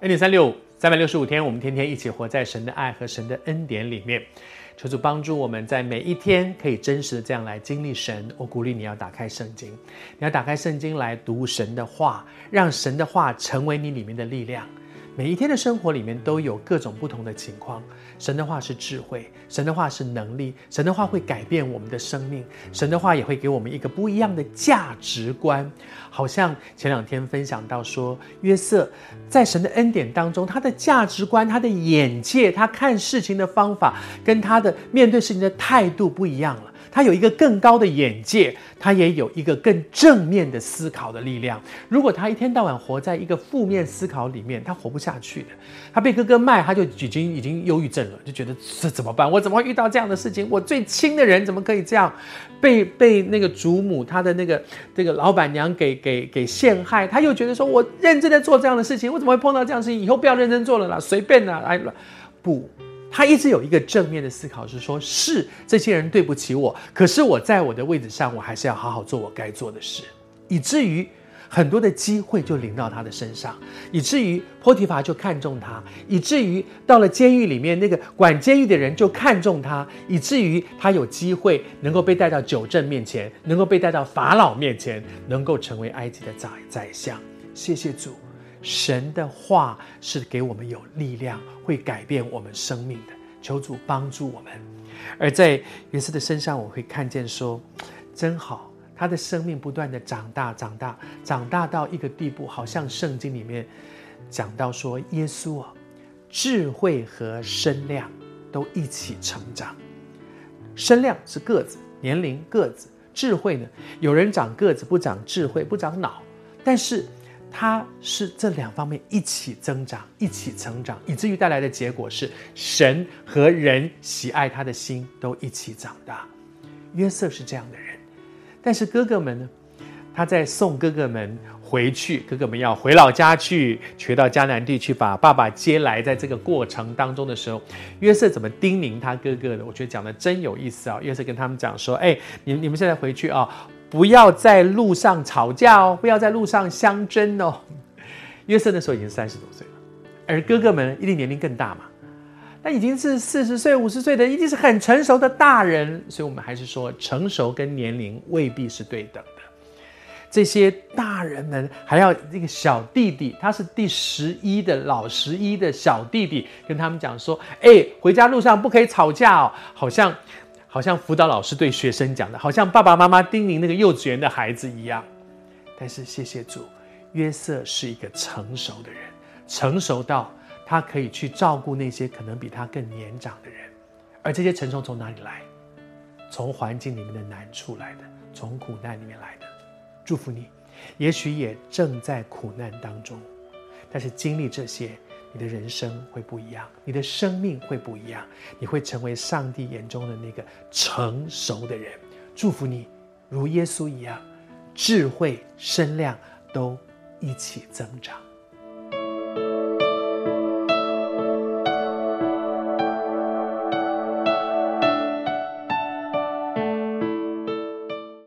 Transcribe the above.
恩典三六五，三百六十五天，我们天天一起活在神的爱和神的恩典里面。求主帮助我们在每一天可以真实的这样来经历神。我鼓励你要打开圣经，你要打开圣经来读神的话，让神的话成为你里面的力量。每一天的生活里面都有各种不同的情况。神的话是智慧，神的话是能力，神的话会改变我们的生命，神的话也会给我们一个不一样的价值观。好像前两天分享到说，约瑟在神的恩典当中，他的价值观、他的眼界、他看事情的方法，跟他的面对事情的态度不一样了。他有一个更高的眼界，他也有一个更正面的思考的力量。如果他一天到晚活在一个负面思考里面，他活不下去的。他被哥哥卖，他就已经已经忧郁症了，就觉得这怎么办？我怎么会遇到这样的事情？我最亲的人怎么可以这样被被那个祖母他的那个这个老板娘给给给陷害？他又觉得说，我认真的做这样的事情，我怎么会碰到这样的事情？以后不要认真做了啦，随便啦，哎，不。他一直有一个正面的思考，是说，是这些人对不起我，可是我在我的位置上，我还是要好好做我该做的事，以至于很多的机会就临到他的身上，以至于波提乏就看中他，以至于到了监狱里面，那个管监狱的人就看中他，以至于他有机会能够被带到酒政面前，能够被带到法老面前，能够成为埃及的宰宰相。谢谢主。神的话是给我们有力量，会改变我们生命的。求主帮助我们。而在约瑟的身上，我会看见说，真好，他的生命不断的长大，长大，长大到一个地步，好像圣经里面讲到说，耶稣啊，智慧和身量都一起成长。身量是个子，年龄个子；智慧呢，有人长个子不长智慧，不长脑，但是。他是这两方面一起增长，一起成长，以至于带来的结果是神和人喜爱他的心都一起长大。约瑟是这样的人，但是哥哥们呢？他在送哥哥们回去，哥哥们要回老家去，回到迦南地去把爸爸接来。在这个过程当中的时候，约瑟怎么叮咛他哥哥的？我觉得讲的真有意思啊！约瑟跟他们讲说：“哎，你你们现在回去啊。”不要在路上吵架哦，不要在路上相争哦。约瑟那时候已经三十多岁了，而哥哥们一定年龄更大嘛，那已经是四十岁、五十岁的，一定是很成熟的大人。所以，我们还是说，成熟跟年龄未必是对等的。这些大人们还要这个小弟弟，他是第十一的老十一的小弟弟，跟他们讲说：“哎，回家路上不可以吵架哦。”好像。好像辅导老师对学生讲的，好像爸爸妈妈叮咛那个幼稚园的孩子一样。但是谢谢主，约瑟是一个成熟的人，成熟到他可以去照顾那些可能比他更年长的人。而这些成熟从哪里来？从环境里面的难处来的，从苦难里面来的。祝福你，也许也正在苦难当中，但是经历这些。你的人生会不一样，你的生命会不一样，你会成为上帝眼中的那个成熟的人。祝福你，如耶稣一样，智慧、身量都一起增长。